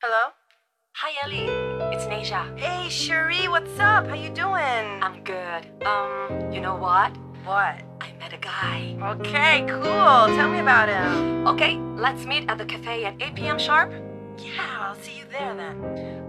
Hello? Hi, Ellie. It's Nasia. Hey, Cherie, what's up? How you doing? I'm good. Um, you know what? What? I met a guy. Okay, cool. Tell me about him. Okay, let's meet at the cafe at 8 p.m. sharp. Yeah, I'll see you there then.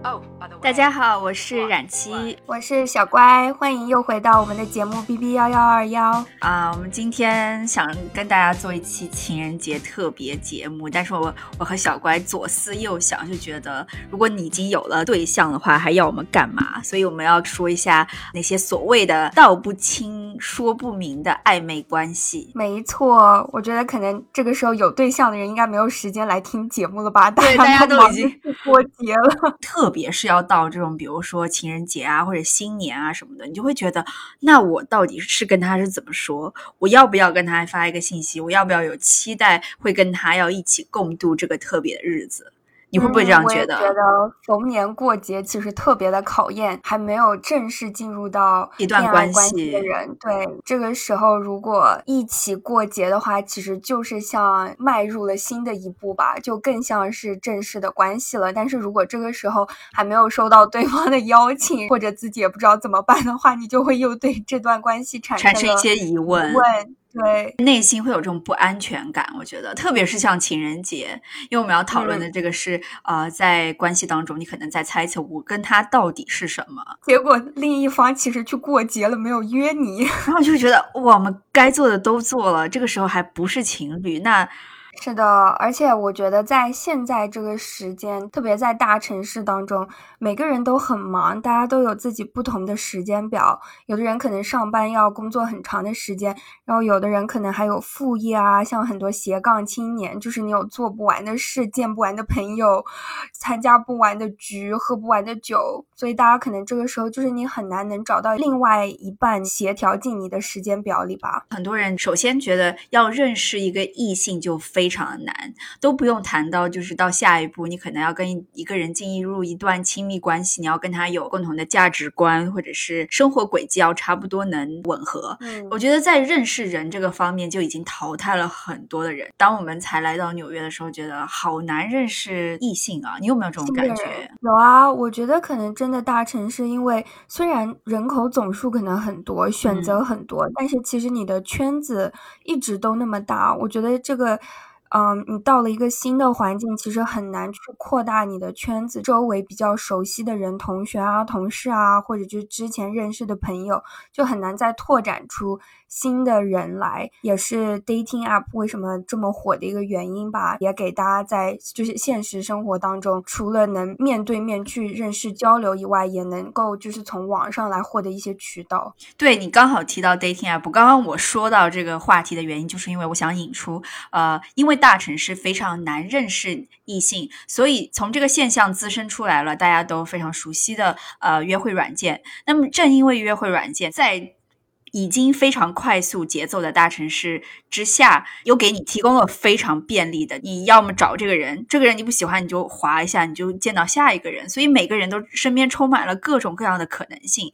Oh, by the way. 大家好，我是冉七我是小乖，欢迎又回到我们的节目 B B 幺幺二幺。啊、我们今天想跟大家做一期情人节特别节目，但是我我和小乖左思右想，就觉得如果你已经有了对象的话，还要我们干嘛？所以我们要说一下那些所谓的道不清、说不明的暧昧关系。没错，我觉得可能这个时候有对象的人应该没有时间来听节目了吧？对大大家都已经过节了。特别是要到这种，比如说情人节啊，或者新年啊什么的，你就会觉得，那我到底是跟他是怎么说？我要不要跟他发一个信息？我要不要有期待会跟他要一起共度这个特别的日子？你会不会这样嗯我也觉得？觉得逢年过节其实特别的考验，还没有正式进入到一段关关系系的人，对这个时候如果一起过节的话，其实就是像迈入了新的一步吧，就更像是正式的关系了。但是如果这个时候还没有收到对方的邀请，或者自己也不知道怎么办的话，你就会又对这段关系产产生一些疑问，问。对，内心会有这种不安全感。我觉得，特别是像情人节，因为我们要讨论嗯的这个是，呃，在关系当中，你可能在猜测我跟他到底是什么，结果另一方其实去过节了，没有约你。然后就觉得，我们该做的都做了，这个时候还不是情侣，那是的，而且我觉得在现在这个时间，特别在大城市当中，每个人都很忙，大家都有自己不同的时间表。有的人可能上班要工作很长的时间，然后有的人可能还有副业啊，像很多斜杠青年，就是你有做不完的事，见不完的朋友，参加不完的局，喝不完的酒，所以大家可能这个时候就是你很难能找到另外一半协调进你的时间表里吧。很多人首先觉得要认识一个异性就非常的难，都不用谈到就是到下一步，你可能要跟一个人进入一段亲密关系，你要跟他有共同的价值观或者是生活轨迹要差不多能吻合。嗯我觉得在认识人这个方面就已经淘汰了很多的人。当我们才来到纽约的时候，觉得好难认识异性啊！你有没有这种感觉？有啊，我觉得可能真的大城市，因为虽然人口总数可能很多，选择很多，但是其实你的圈子一直都那么大。我觉得这个，嗯，你到了一个新的环境，其实很难去扩大你的圈子，周围比较熟悉的人，同学啊、同事啊，或者就之前认识的朋友，就很难再拓展出新的人来，也是 dating app 为什么这么火的一个原因吧。也给大家在就是现实生活当中，除了能面对面去认识交流以外，也能够就是从网上来获得一些渠道。对你刚好提到 dating app，刚刚我说到这个话题的原因，就是因为我想引出，呃，因为大城市非常难认识异性，所以从这个现象滋生出来了大家都非常熟悉的呃约会软件。那么正因为约会软件在已经非常快速节奏的大城市之下，又给你提供了非常便利的，你要么找这个人，这个人你不喜欢，你就划一下，你就见到下一个人，所以每个人都身边充满了各种各样的可能性。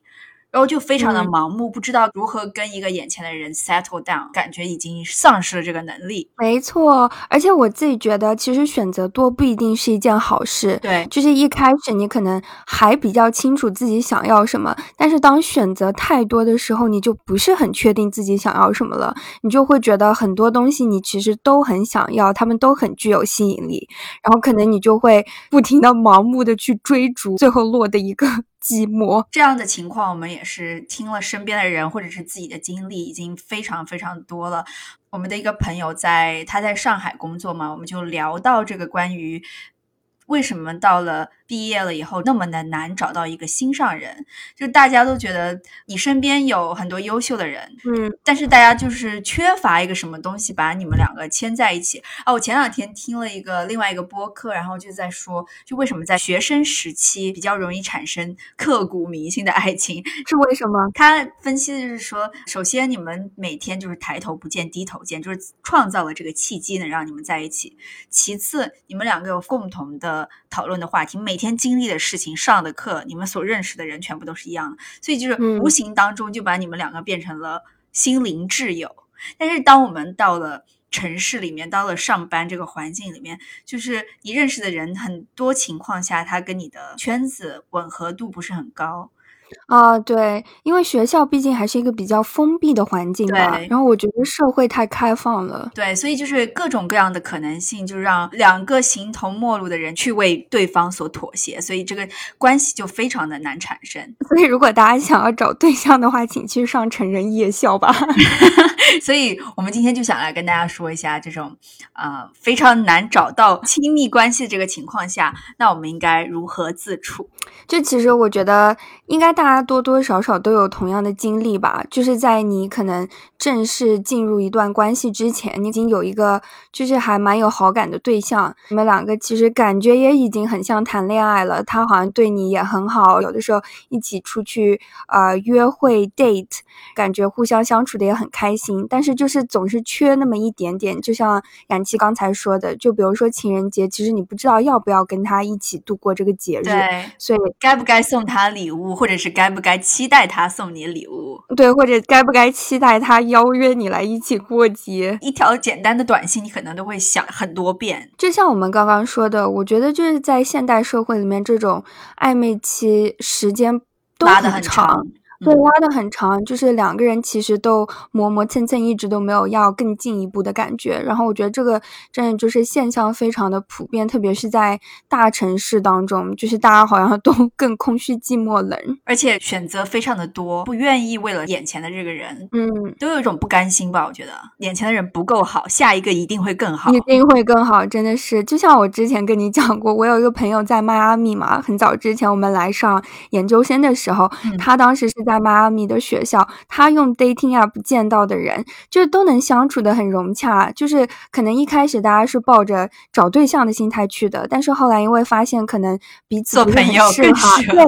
然后就非常的嗯盲目，不知道如何跟一个眼前的人 settle down，感觉已经丧失了这个能力。没错，而且我自己觉得，其实选择多不一定是一件好事。对，就是一开始你可能还比较清楚自己想要什么，但是当选择太多的时候，你就不是很确定自己想要什么了，你就会觉得很多东西你其实都很想要，他们都很具有吸引力，然后可能你就会不停的盲目的去追逐，最后落得一个寂寞。这样的情况，我们也是听了身边的人或者是自己的经历，已经非常非常多了。我们的一个朋友在他在上海工作嘛，我们就聊到这个关于为什么到了毕业了以后那么的难找到一个心上人，就大家都觉得你身边有很多优秀的人，嗯，但是大家就是缺乏一个什么东西把你们两个牵在一起啊！我前两天听了一个另外一个播客，然后就在说，就为什么在学生时期比较容易产生刻骨铭心的爱情。是为什么？他分析的就是说，首先你们每天就是抬头不见低头见，就是创造了这个契机，能让你们在一起。其次，你们两个有共同的讨论的话题，每天经历的事情、上的课，你们所认识的人全部都是一样的，所以就是嗯无形当中就把你们两个变成了心灵挚友。但是当我们到了城市里面，到了上班这个环境里面，就是你认识的人，很多情况下他跟你的圈子吻合度不是很高。啊，对，因为学校毕竟还是一个比较封闭的环境吧，对然后我觉得社会太开放了，对，所以就是各种各样的可能性，就让两个形同陌路的人去为对方所妥协，所以这个关系就非常的难产生。所以如果大家想要找对象的话，请去上成人夜校吧。所以我们今天就想来跟大家说一下，这种呃非常难找到亲密关系的这个情况下，那我们应该如何自处？就其实我觉得，应该大家多多少少都有同样的经历吧。就是在你可能正式进入一段关系之前，你已经有一个就是还蛮有好感的对象，你们两个其实感觉也已经很像谈恋爱了。他好像对你也很好，有的时候一起出去呃约会 date，感觉互相相处的也很开心。但是就是总是缺那么一点点，就像冉七刚才说的，就比如说情人节，其实你不知道要不要跟他一起度过这个节日，对，所以该不该送他礼物，或者是该不该期待他送你礼物？对，或者该不该期待他邀约你来一起过节？一条简单的短信，你可能都会想很多遍。就像我们刚刚说的，我觉得就是在现代社会里面，这种暧昧期时间都拉得很长。对，嗯拉得很长，就是两个人其实都磨磨蹭蹭，一直都没有要更进一步的感觉。然后我觉得这个真的就是现象非常的普遍，特别是在大城市当中，就是大家好像都 更空虚、寂寞、冷。而且选择非常的多，不愿意为了眼前的这个人，嗯，都有一种不甘心吧？我觉得眼前的人不够好，下一个一定会更好。一定会更好，真的是。就像我之前跟你讲过，我有一个朋友在迈阿密嘛，很早之前我们来上研究生的时候，嗯他当时是在迈阿密的学校，他用 dating app 见到的人，就是都能相处的很融洽，就是可能一开始大家是抱着找对象的心态去的，但是后来因为发现可能彼此做不是很朋友更适合，对。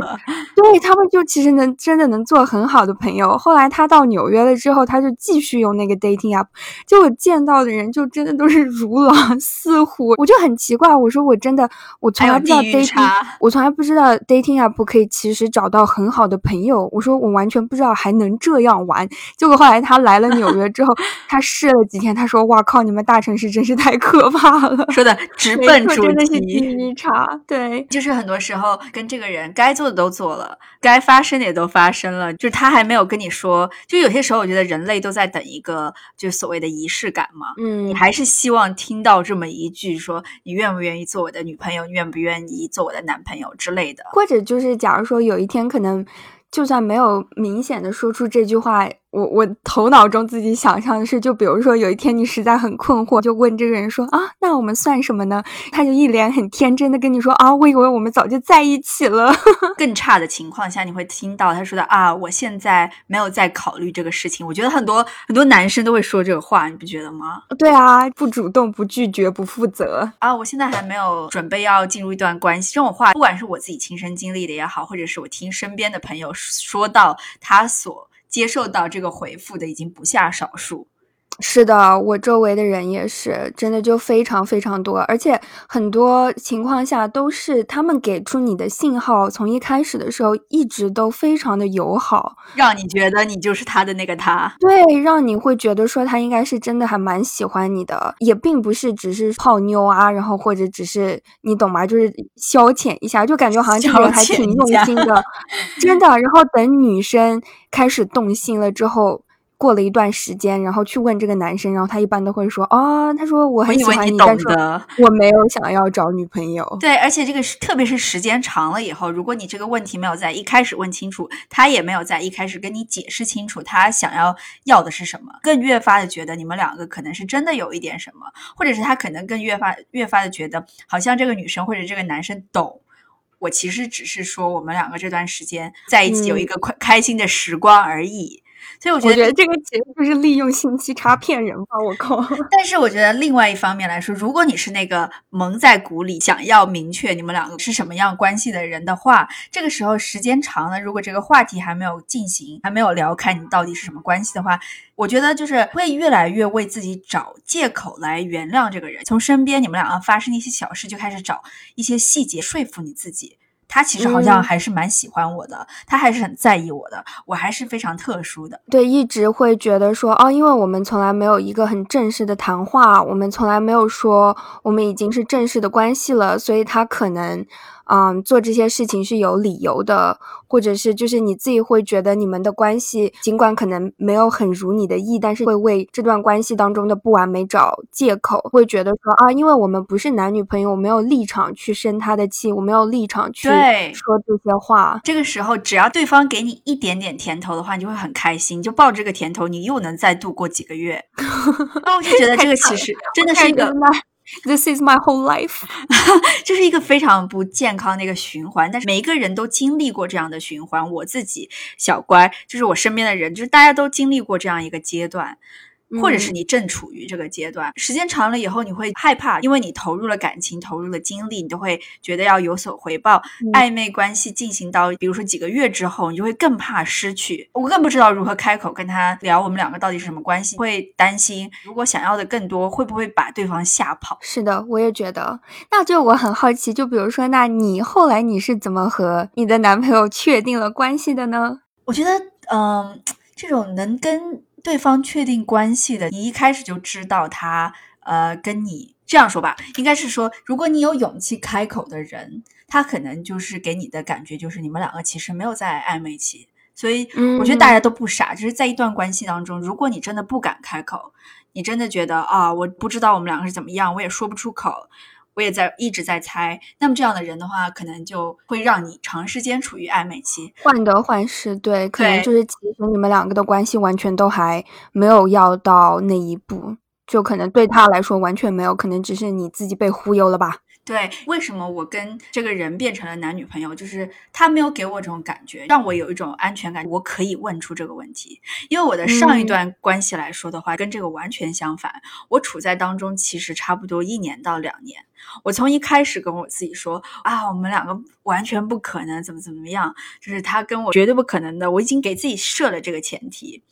对他们就其实能真的能做很好的朋友。后来他到纽约了之后，他就继续用那个 dating app，就我见到的人就真的都是如狼似虎，我就很奇怪，我说我真的我从来不知道 dating，我从来不知道 dating app 可以其实找到很好的朋友，我说我完全不知道还能这样玩。结果后来他来了纽约之后，他试了几天，他说哇靠，你们大城市真是太可怕了。说的直奔主题真的是地题。域差，对。就是很多时候跟这个人该做的都做了，该发生的也都发生了，就是他还没有跟你说。就有些时候，我觉得人类都在等一个就所谓的仪式感嘛。嗯你，还是希望听到这么一句说你愿不愿意做我的女朋友，你愿不愿意做我的男朋友之类的。或者就是假如说有一天可能。就算没有明显的说出这句话，我我头脑中自己想象的是，就比如说有一天你实在很困惑，就问这个人说啊，那我们算什么呢？他就一脸很天真的跟你说啊，我以为我们早就在一起了。更差的情况下，你会听到他说的啊，我现在没有在考虑这个事情。我觉得很多很多男生都会说这个话，你不觉得吗？对啊，不主动、不拒绝、不负责。啊，我现在还没有准备要进入一段关系。这种话，不管是我自己亲身经历的也好，或者是我听身边的朋友说到他所接受到这个回复的，已经不下少数。是的，我周围的人也是，真的就非常非常多，而且很多情况下都是他们给出你的信号，从一开始的时候一直都非常的友好，让你觉得你就是他的那个他。对，让你会觉得说他应该是真的还蛮喜欢你的，也并不是只是泡妞啊，然后或者只是你懂吗？就是消遣一下，就感觉好像这个人还挺用心的，真的。然后等女生开始动心了之后。过了一段时间，然后去问这个男生，然后他一般都会说：“哦，他说我很喜欢你懂但是的。我没有想要找女朋友。”对，而且这个是特别是时间长了以后，如果你这个问题没有在一开始问清楚，他也没有在一开始跟你解释清楚他想要要的是什么，更越发的觉得你们两个可能是真的有一点什么，或者是他可能更越发越发的觉得好像这个女生或者这个男生懂。我其实只是说我们两个这段时间在一起有一个快开心的时光而已，所以我觉得我觉得这个其实就是利用信息差骗人吧！我靠，但是我觉得另外一方面来说，如果你是那个蒙在鼓里想要明确你们两个是什么样关系的人的话，这个时候时间长了，如果这个话题还没有进行，还没有聊开你到底是什么关系的话，我觉得就是会越来越为自己找借口来原谅这个人。从身边你们两个发生的一些小事就开始找一些细节说服你自己。他其实好像嗯还是蛮喜欢我的，他还是很在意我的，我还是非常特殊的。对，一直会觉得说，哦，因为我们从来没有一个很正式的谈话，我们从来没有说我们已经是正式的关系了，所以他可能，嗯，做这些事情是有理由的，或者是就是你自己会觉得你们的关系尽管可能没有很如你的意，但是会为这段关系当中的不完美找借口，会觉得说啊，因为我们不是男女朋友，我没有立场去生他的气，我没有立场去对说这些话。这个时候，只要对方给你一点点甜头的话，你就会很开心，就抱着这个甜头，你又能再度过几个月。那我就觉得这个其实真的是一个，This is my whole life。这是一个非常不健康的一个循环。但是每一个人都经历过这样的循环，我自己小乖，就是我身边的人，就是大家都经历过这样一个阶段。或者是嗯你正处于这个阶段，时间长了以后，你会害怕，因为你投入了感情，投入了精力，你都会觉得要有所回报。嗯暧昧关系进行到，比如说几个月之后，你就会更怕失去。我更不知道如何开口跟他聊我们两个到底是什么关系，会担心如果想要的更多，会不会把对方吓跑？是的，我也觉得。那就我很好奇，就比如说，那你后来你是怎么和你的男朋友确定了关系的呢？我觉得，嗯，这种能跟对方确定关系的，你一开始就知道他，呃，跟你这样说吧，应该是说，如果你有勇气开口的人，他可能就是给你的感觉就是你们两个其实没有在暧昧期。所以我觉得大家都不傻，就是在一段关系当中，如果你真的不敢开口，你真的觉得啊，我不知道我们两个是怎么样，我也说不出口，我也在一直在猜。那么这样的人的话，可能就会让你长时间处于暧昧期。患得患失，对，可能就是其实你们两个的关系完全都还没有要到那一步，就可能对他来说完全没有，可能只是你自己被忽悠了吧。对，为什么我跟这个人变成了男女朋友？就是他没有给我这种感觉，让我有一种安全感，我可以问出这个问题。因为我的上一嗯段关系来说的话，跟这个完全相反。我处在当中，其实差不多一年到两年。我从一开始跟我自己说啊，我们两个完全不可能，怎么怎么样，就是他跟我绝对不可能的。我已经给自己设了这个前提。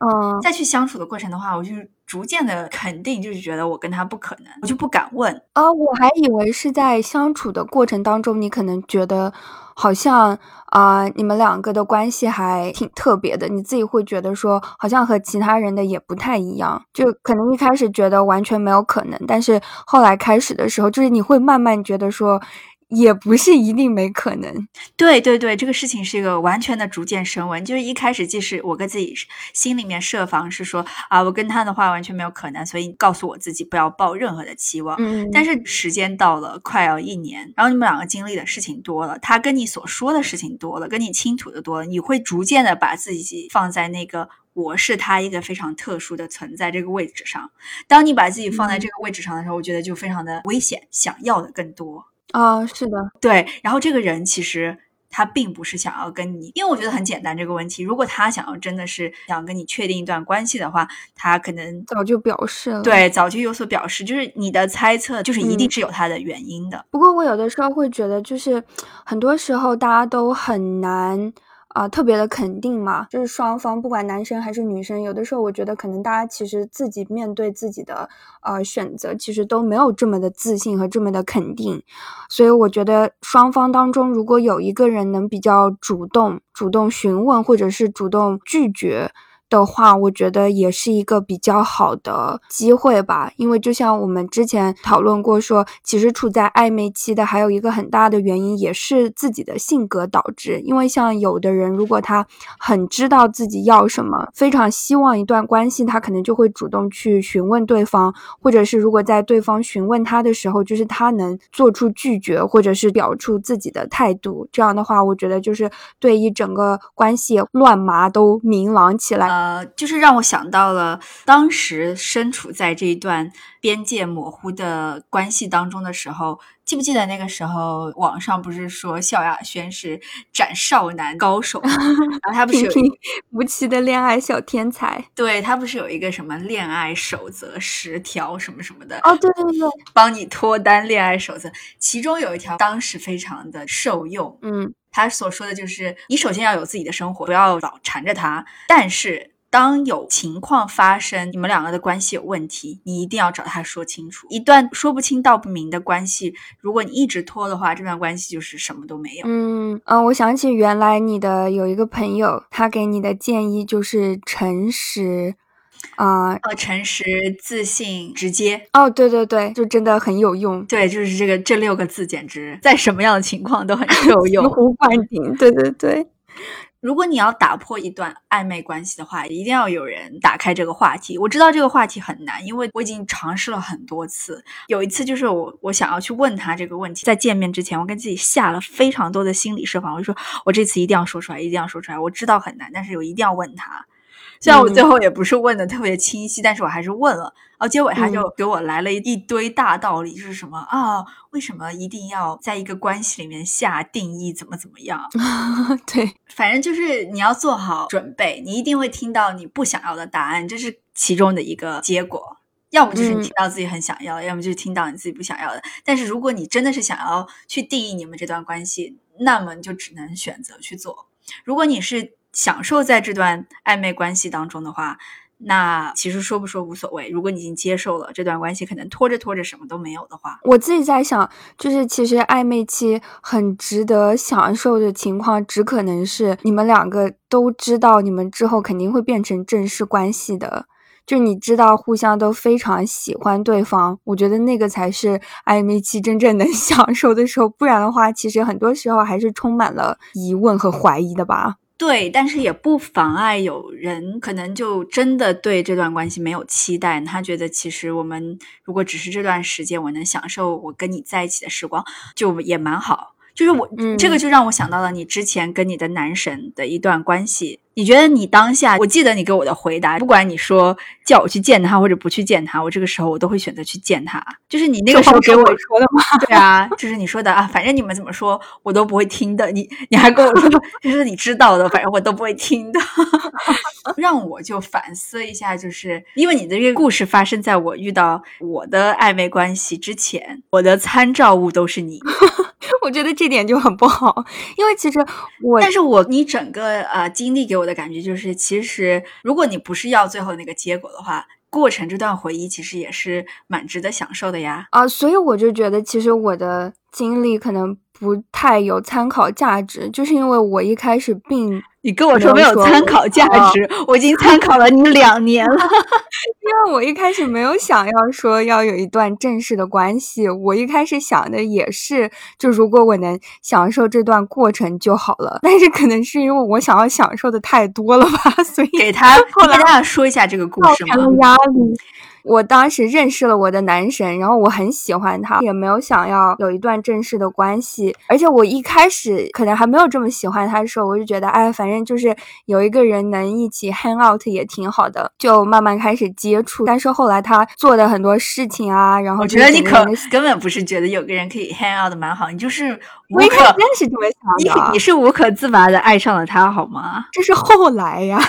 嗯，再去相处的过程的话，我就是逐渐的肯定，就是觉得我跟他不可能，我就不敢问。啊，我还以为是在相处的过程当中，你可能觉得好像啊、你们两个的关系还挺特别的，你自己会觉得说，好像和其他人的也不太一样，就可能一开始觉得完全没有可能，但是后来开始的时候，就是你会慢慢觉得说，也不是一定没可能。对对对，这个事情是一个完全的逐渐升温。就是一开始，即使我跟自己心里面设防是说啊，我跟他的话完全没有可能，所以告诉我自己不要抱任何的期望。嗯，但是时间到了，快要一年，然后你们两个经历的事情多了，他跟你所说的事情多了，跟你倾吐的多了，你会逐渐的把自己放在那个我是他一个非常特殊的存在这个位置上。当你把自己放在这个位置上的时候，我觉得就非常的危险，想要的更多。啊，是的，对，然后这个人其实他并不是想要跟你，因为我觉得很简单这个问题，如果他想要真的是想跟你确定一段关系的话，他可能早就表示了。。对早就有所表示，就是你的猜测就是一定嗯是有他的原因的。不过我有的时候会觉得，就是很多时候大家都很难啊、特别的肯定嘛，就是双方不管男生还是女生，有的时候我觉得可能大家其实自己面对自己的呃选择，其实都没有这么的自信和这么的肯定，所以我觉得双方当中如果有一个人能比较主动、主动询问或者是主动拒绝。的话，我觉得也是一个比较好的机会吧，因为就像我们之前讨论过说，其实处在暧昧期的还有一个很大的原因，也是自己的性格导致。因为像有的人，如果他很知道自己要什么，非常希望一段关系，他可能就会主动去询问对方，或者是如果在对方询问他的时候，就是他能做出拒绝，或者是表出自己的态度。这样的话，我觉得就是对一整个关系乱麻都明朗起来。呃，就是让我想到了当时身处在这一段边界模糊的关系当中的时候，记不记得那个时候网上不是说萧亚轩是斩少男高手吗，然后他不是有无奇的恋爱小天才。对他不是有一个什么恋爱守则十条什么什么的哦，对对对，帮你脱单恋爱守则，其中有一条当时非常的受用。嗯他所说的就是，你首先要有自己的生活，不要老缠着他。但是，当有情况发生，你们两个的关系有问题，你一定要找他说清楚。一段说不清道不明的关系，如果你一直拖的话，这段关系就是什么都没有。嗯嗯，我想起原来你的有一个朋友，他给你的建议就是诚实。啊，呃，诚实、自信、直接。哦，对对对，就真的很有用。对，就是这个这六个字，简直在什么样的情况都很受用，醍醐灌顶。对对对。如果你要打破一段暧昧关系的话，一定要有人打开这个话题。我知道这个话题很难，因为我已经尝试了很多次。有一次就是我我想要去问他这个问题，在见面之前，我跟自己下了非常多的心理设防，我就说我这次一定要说出来，一定要说出来。我知道很难，但是我一定要问他。虽然我最后也不是问的特别清晰，但是我还是问了。然后结尾他就给我来了一堆大道理，就是什么啊，为什么一定要在一个关系里面下定义，怎么怎么样？对，反正就是你要做好准备，你一定会听到你不想要的答案，这是其中的一个结果。要么就是你听到自己很想要，要么就是听到你自己不想要的。但是如果你真的是想要去定义你们这段关系，那么你就只能选择去做。如果你是。享受在这段暧昧关系当中的话，那其实说不说无所谓。如果你已经接受了这段关系，可能拖着拖着什么都没有的话，我自己在想，就是其实暧昧期很值得享受的情况，只可能是你们两个都知道，你们之后肯定会变成正式关系的，就你知道互相都非常喜欢对方。我觉得那个才是暧昧期真正能 享受的时候，不然的话，其实很多时候还是充满了疑问和怀疑的吧。对，但是也不妨碍有人可能就真的对这段关系没有期待，他觉得其实我们如果只是这段时间我能享受我跟你在一起的时光，就也蛮好。就是我这个就让我想到了你之前跟你的男神的一段关系。你觉得你当下，我记得你给我的回答，不管你说叫我去见他或者不去见他，我这个时候我都会选择去见他。就是你那个时候给我说的吗？对啊，就是你说的啊，反正你们怎么说我都不会听的。你你还跟我说，就是你知道的，反正我都不会听的。让我就反思一下，就是因为你的这个故事发生在我遇到我的暧昧关系之前，我的参照物都是你。我觉得这点就很不好，因为其实我，但是我你整个呃经历给我的感觉就是，其实如果你不是要最后那个结果的话，过程这段回忆其实也是蛮值得享受的呀。啊，所以我就觉得，其实我的经历可能不太有参考价值，就是因为我一开始并。你跟我说没有参考价值，我已经参考了你两年了。因为我一开始没有想要说要有一段正式的关系，我一开始想的也是，就如果我能享受这段过程就好了。但是可能是因为我想要享受的太多了吧，所以给他后来家说一下这个故事吗？压力。我当时认识了我的男神，然后我很喜欢他，也没有想要有一段正式的关系。而且我一开始可能还没有这么喜欢他的时候，我就觉得，哎，反正就是有一个人能一起 hang out 也挺好的，就慢慢开始接触。但是后来他做的很多事情啊，然后我觉得你可根本不是觉得有个人可以 hang out 的蛮好，你就是无可真是这么想的，你是无可自拔的爱上了他，好吗？这是后来呀。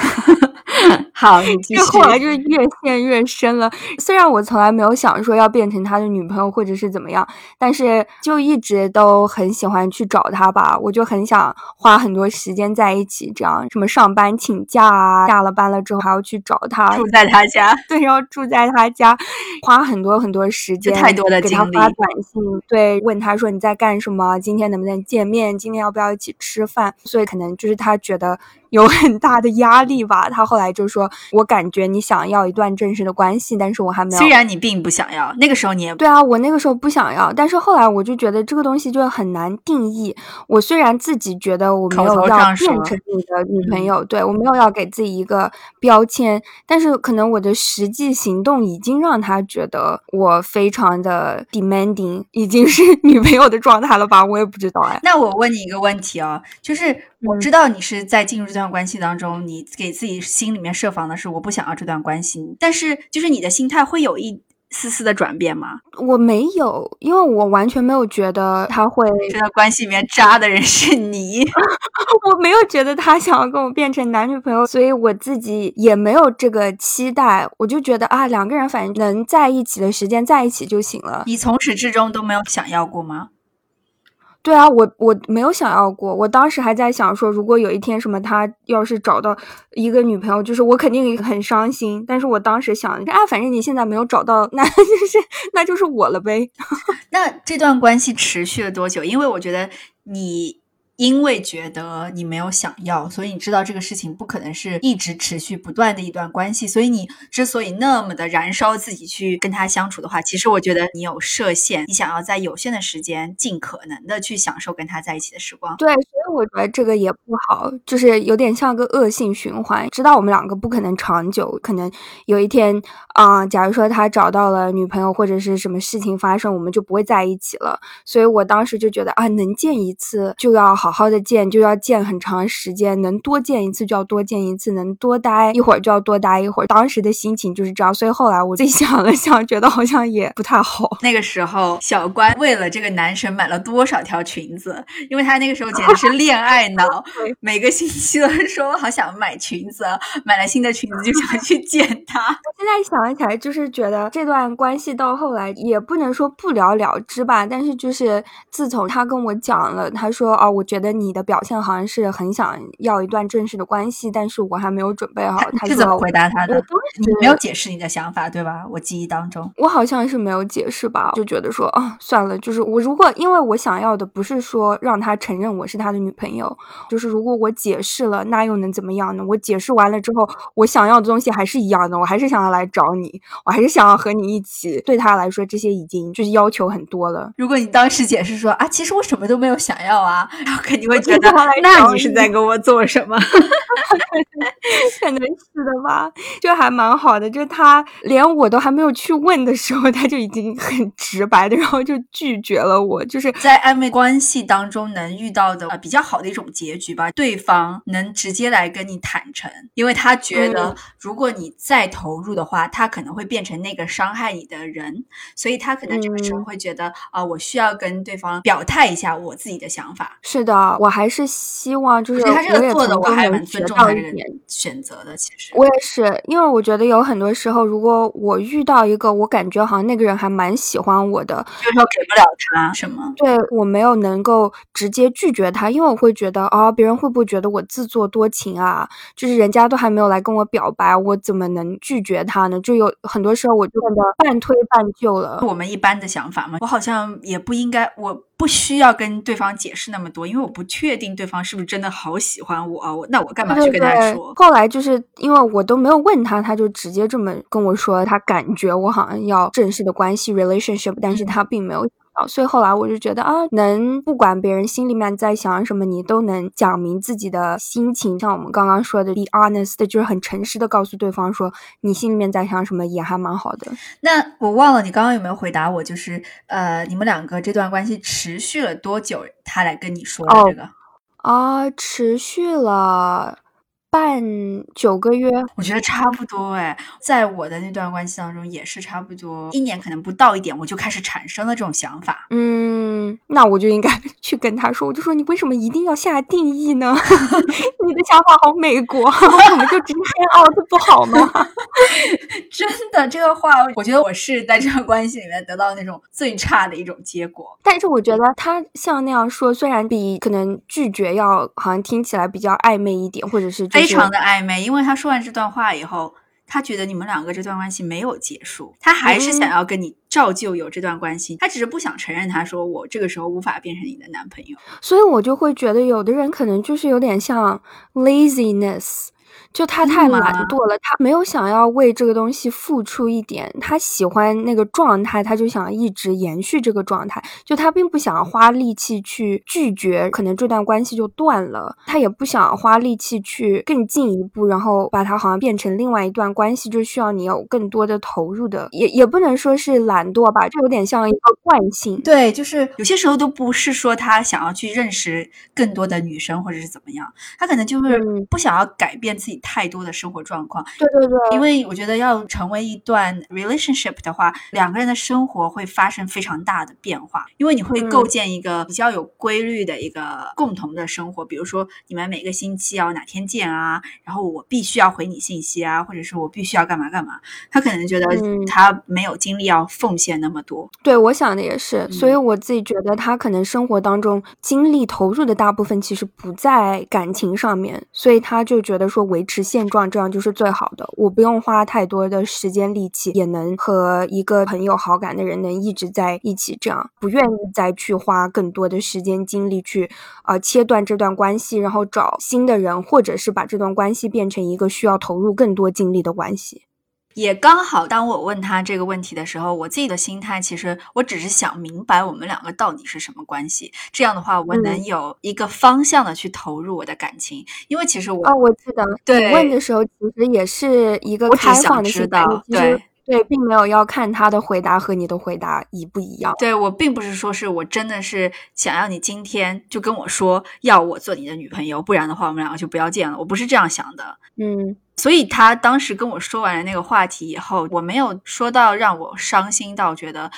好，你继续。后来就是越陷越深了。虽然我从来没有想说要变成他的女朋友或者是怎么样，但是就一直都很喜欢去找他吧。我就很想花很多时间在一起，这样什么上班请假啊，下了班了之后还要去找他，住在他家，对，要住在他家，花很多很多时间，太多的给他发短信，对，问他说你在干什么，今天能不能见面，今天要不要一起吃饭？所以可能就是他觉得。有很大的压力吧，他后来就说：“我感觉你想要一段正式的关系，但是我还没有。”虽然你并不想要，那个时候你也对啊，我那个时候不想要，但是后来我就觉得这个东西就很难定义。我虽然自己觉得我没有要变成你的女朋友，对我没有要给自己一个标签，但是可能我的实际行动已经让他觉得我非常的 demanding，已经是 女朋友的状态了吧？我也不知道哎。那我问你一个问题哦，就是我知道你是在进入。这段关系当中，你给自己心里面设防的是我不想要这段关系，但是就是你的心态会有一丝丝的转变吗？我没有，因为我完全没有觉得他会这段关系里面渣的人是你，我没有觉得他想要跟我变成男女朋友，所以我自己也没有这个期待，我就觉得啊，两个人反正能在一起的时间在一起就行了。你从始至终都没有想要过吗？对啊，我我没有想要过，我当时还在想说，如果有一天什么他要是找到一个女朋友，就是我肯定很伤心。但是我当时想，啊，反正你现在没有找到，那 就是那就是我了呗。那这段关系持续了多久？因为我觉得你。因为觉得你没有想要，所以你知道这个事情不可能是一直持续不断的一段关系。所以你之所以那么的燃烧自己去跟他相处的话，其实我觉得你有设限，你想要在有限的时间尽可能的去享受跟他在一起的时光。对，我觉得这个也不好，就是有点像个恶性循环。知道我们两个不可能长久，可能有一天啊，假如说他找到了女朋友或者是什么事情发生，我们就不会在一起了。所以我当时就觉得啊，能见一次就要好。好的见就要见很长时间，能多见一次就要多见一次，能多待一会儿就要多待一会儿。当时的心情就是这样，所以后来我自己 想了想，觉得好像也不太好。那个时候，小关为了这个男神买了多少条裙子？因为他那个时候简直是恋爱脑，每个星期都说我好想买裙子，买了新的裙子就想去见他。现在想起来，就是觉得这段关系到后来也不能说不了了之吧，但是就是自从他跟我讲了，他说哦，我觉觉得你的表现好像是很想要一段正式的关系，但是我还没有准备好。他是怎么回答他的？你没有解释你的想法，对吧？我记忆当中，我好像是没有解释吧，就觉得说哦，算了，就是我如果因为我想要的不是说让他承认我是他的女朋友，就是如果我解释了，那又能怎么样呢？我解释完了之后，我想要的东西还是一样的，我还是想要来找你，我还是想要和你一起。对他来说，这些已经就是要求很多了。如果你当时解释说啊，其实我什么都没有想要啊。然后肯定会觉得，那你是在跟我做什么？可能是的吧，就还蛮好的。就他连我都还没有去问的时候，他就已经很直白的，然后就拒绝了我。就是在暧昧关系当中能遇到的比较好的一种结局吧，对方能直接来跟你坦诚，因为他觉得如果你再投入的话，他可能会变成那个伤害你的人，所以他可能这个时候会觉得啊，我需要跟对方表态一下我自己的想法。是的。我还是希望，就是他这个做的，我还蛮尊重他这个选择的。其实我也是，因为我觉得有很多时候，如果我遇到一个我感觉好像那个人还蛮喜欢我的，就是说给不了他什么，对我没有能够直接拒绝他，因为我会觉得啊，别人会不会觉得我自作多情啊？就是人家都还没有来跟我表白，我怎么能拒绝他呢？就有很多时候我就变得半推半就了。我们一般的想法嘛，我好像也不应该我。不需要跟对方解释那么多，因为我不确定对方是不是真的好喜欢我，那我干嘛去跟他说？后来就是因为我都没有问他，他就直接这么跟我说，他感觉我好像要正式的关系 relationship，但是他并没有。所以后来我就觉得啊，能不管别人心里面在想什么，你都能讲明自己的心情。像我们刚刚说的，be honest，就是很诚实的告诉对方说你心里面在想什么，也还蛮好的。那我忘了你刚刚有没有回答我，就是呃，你们两个这段关系持续了多久？他来跟你说的这个啊，持续了。半九个月，我觉得差不多哎，在我的那段关系当中也是差不多一年，可能不到一点，我就开始产生了这种想法。嗯，那我就应该 去跟他说，我就说你为什么一定要下定义呢？你的想法好美国，我们就直接 out 不好吗？真的，这个话，我觉得我是在这段关系里面得到那种最差的一种结果。但是我觉得他像那样说，虽然比可能拒绝要好像听起来比较暧昧一点，或者是。非常的暧昧，因为他说完这段话以后，他觉得你们两个这段关系没有结束，他还是想要跟你照旧有这段关系，他只是不想承认，他说我这个时候无法变成你的男朋友，所以我就会觉得有的人可能就是有点像 laziness。就他太懒惰了，他没有想要为这个东西付出一点。他喜欢那个状态，他就想一直延续这个状态。就他并不想花力气去拒绝，可能这段关系就断了。他也不想花力气去更进一步，然后把它好像变成另外一段关系，就需要你有更多的投入的。也也不能说是懒惰吧，就有点像一个惯性。对，就是有些时候都不是说他想要去认识更多的女生或者是怎么样，他可能就是不想要改变。自己太多的生活状况。对对对，因为我觉得要成为一段 relationship 的话，两个人的生活会发生非常大的变化，因为你会构建一个比较有规律的一个共同的生活。比如说，你们每个星期要哪天见啊？然后我必须要回你信息啊，或者是我必须要干嘛干嘛。他可能觉得他没有精力要奉献那么多。对，我想的也是，所以我自己觉得他可能生活当中精力投入的大部分其实不在感情上面，所以他就觉得说维持现状这样就是最好的，我不用花太多的时间力气，也能和一个很有好感的人能一直在一起，这样不愿意再去花更多的时间精力去啊切断这段关系，然后找新的人，或者是把这段关系变成一个需要投入更多精力的关系。也刚好，当我问他这个问题的时候，我自己的心态其实我只是想明白我们两个到底是什么关系。这样的话，我能有一个方向的去投入我的感情。因为其实我啊，我记得对问的时候，其实也是一个开放的心态，对对，并没有要看他的回答和你的回答一不一样。对我并不是说是我真的是想要你今天就跟我说要我做你的女朋友，不然的话我们两个就不要见了。我不是这样想的，嗯。所以他当时跟我说完了那个话题以后，我没有说到让我伤心到觉得。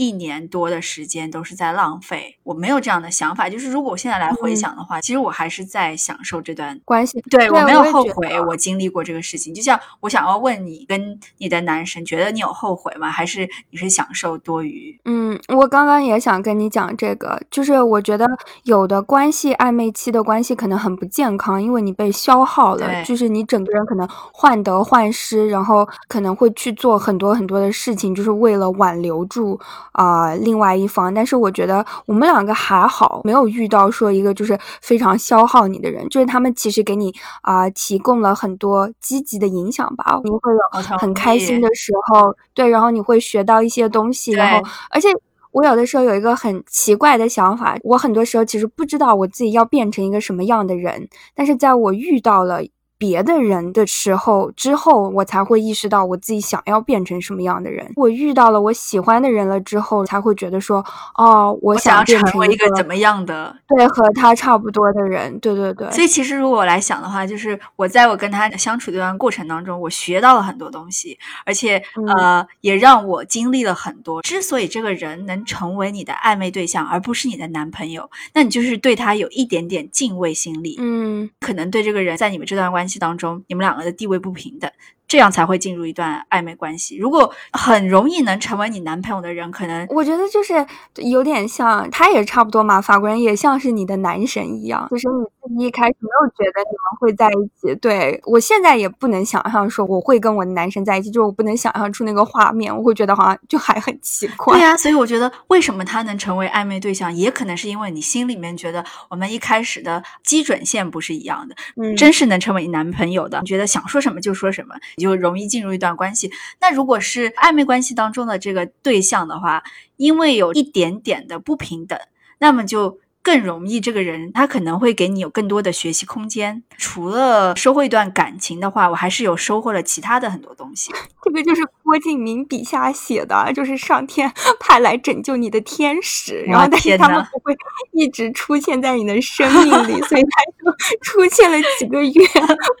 一年多的时间都是在浪费，我没有这样的想法。就是如果我现在来回想的话，其实我还是在享受这段关系。对我没有后悔，我经历过这个事情。就像我想要问你，跟你的男神，觉得你有后悔吗？还是你是享受多余？嗯，我刚刚也想跟你讲这个，就是我觉得有的关系暧昧期的关系可能很不健康，因为你被消耗了，就是你整个人可能患得患失，然后可能会去做很多很多的事情，就是为了挽留住。啊，另外一方，但是我觉得我们两个还好，没有遇到说一个就是非常消耗你的人，就是他们其实给你啊提供了很多积极的影响吧，你会有很开心的时候，对，然后你会学到一些东西，然后而且我有的时候有一个很奇怪的想法，我很多时候其实不知道我自己要变成一个什么样的人，但是在我遇到了。别的人的时候，之后我才会意识到我自己想要变成什么样的人。我遇到了我喜欢的人了之后，才会觉得说，哦，我想要成为一个怎么样的？对，和他差不多的人。对对对。所以其实如果我来想的话，就是我在我跟他相处这段过程当中，我学到了很多东西，而且呃，也让我经历了很多。之所以这个人能成为你的暧昧对象，而不是你的男朋友，那你就是对他有一点点敬畏心理。嗯，可能对这个人在你们这段关系。当中，你们两个的地位不平等。这样才会进入一段暧昧关系。如果很容易能成为你男朋友的人，可能我觉得就是有点像，他也差不多嘛。法国人也像是你的男神一样，就是你一开始没有觉得你们会在一起。对我现在也不能想象说我会跟我的男神在一起，就是我不能想象出那个画面，我会觉得好像就还很奇怪。对呀，所以我觉得为什么他能成为暧昧对象，也可能是因为你心里面觉得我们一开始的基准线不是一样的。嗯，真是能成为你男朋友的，你觉得想说什么就说什么，你就容易进入。一段关系，那如果是暧昧关系当中的这个对象的话，因为有一点点的不平等，那么就。更容易，这个人他可能会给你有更多的学习空间。除了收获一段感情的话，我还是有收获了其他的很多东西。这个就是郭敬明笔下写的，就是上天 派来拯救你的天使，然后但是他们不会一直出现在你的生命里，所以他就 出现了几个月，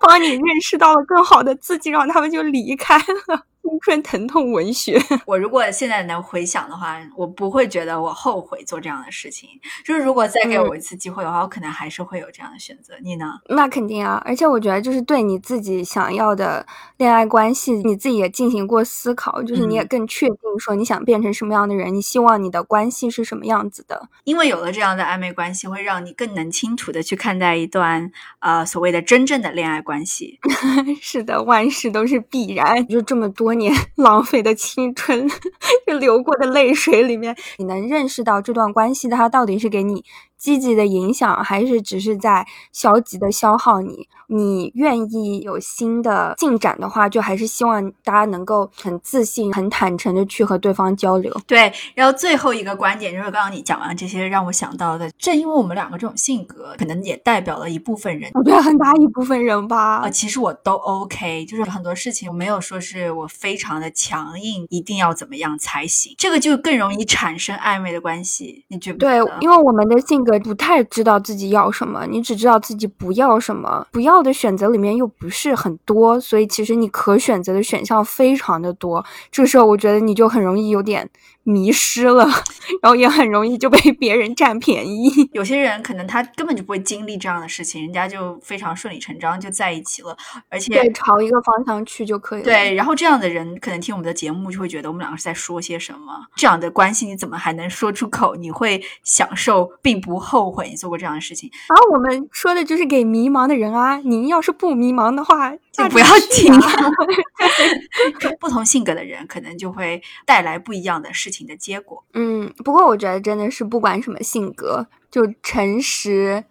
帮你认识到了更好的自己，然后他们就离开了。青春疼痛文学。我如果现在能回想的话，我不会觉得我后悔做这样的事情。就是如果再给我一次机会的话，我可能还是会有这样的选择。你呢？那肯定啊！而且我觉得，就是对你自己想要的恋爱关系，你自己也进行过思考，就是你也更确定说你想变成什么样的人，你希望你的关系是什么样子的。因为有了这样的暧昧关系，会让你更能清楚的去看待一段呃所谓的真正的恋爱关系。是的，万事都是必然。就这么多。你 浪费的青春，就流过的泪水里面，你能认识到这段关系它到底是给你。积极的影响，还是只是在消极的消耗你？你愿意有新的进展的话，就还是希望大家能够很自信、很坦诚的去和对方交流。对，然后最后一个观点就是刚刚你讲完这些，让我想到的，正因为我们两个这种性格，可能也代表了一部分人。我觉得很大一部分人吧。啊，其实我都 OK，就是很多事情我没有说是我非常的强硬，一定要怎么样才行，这个就更容易产生暧昧的关系。你觉不对觉得？，因为我们的性格不太知道自己要什么，你只知道自己不要什么，不要的选择里面又不是很多，所以其实你可选择的选项非常的多。这时候我觉得你就很容易有点迷失了，然后也很容易就被 别人占便宜。有些人可能他根本就不会经历这样的事情，人家就非常顺理成章就在一起了，而且对，朝一个方向去就可以了。对，然后这样的人可能听我们的节目就会觉得我们两个是在说些什么。这样的关系你怎么还能说出口？你会享受并不后悔你做过这样的事情，然后我们说的就是给迷茫的人啊，您要是不迷茫的话，就不要是听啊。不同性格的人可能就会带来不一样的事情的结果。嗯，不过我觉得真的是不管什么性格，就诚实、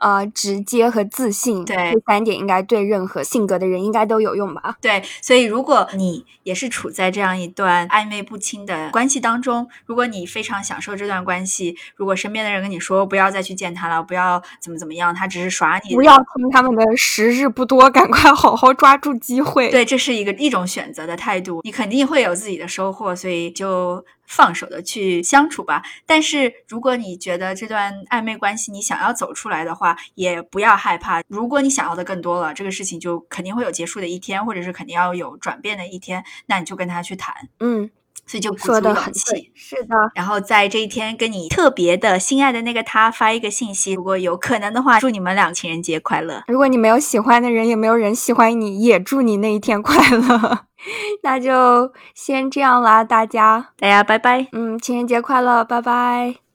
呃直接和自信，对这三点应该对任何性格的人应该都有用吧。对，所以如果你也是处在这样一段暧昧不清的关系当中，如果你非常享受这段关系，如果身边的人跟你说不要再去见他了，不要怎么怎么样，他只是耍你，不要听他们的时日不多，赶快好好抓住机会。，对，这是一个一种选择的态度，你肯定会有自己的收获，所以就放手的去相处吧。但是如果你觉得这段暧昧关系你想要走出来的话，也不要害怕。如果你想要的更多了，这个事情就肯定会有结束的一天，或者是肯定要有转变的一天，那你就跟他去谈。嗯，所以就鼓足勇气是的。然后在这一天跟你特别的心爱的那个他发一个信息，如果有可能的话，祝你们俩情人节快乐。如果你没有喜欢的人，也没有人喜欢你，也祝你那一天快乐。那就先这样啦，大家，大家拜拜。嗯，情人节快乐，拜拜。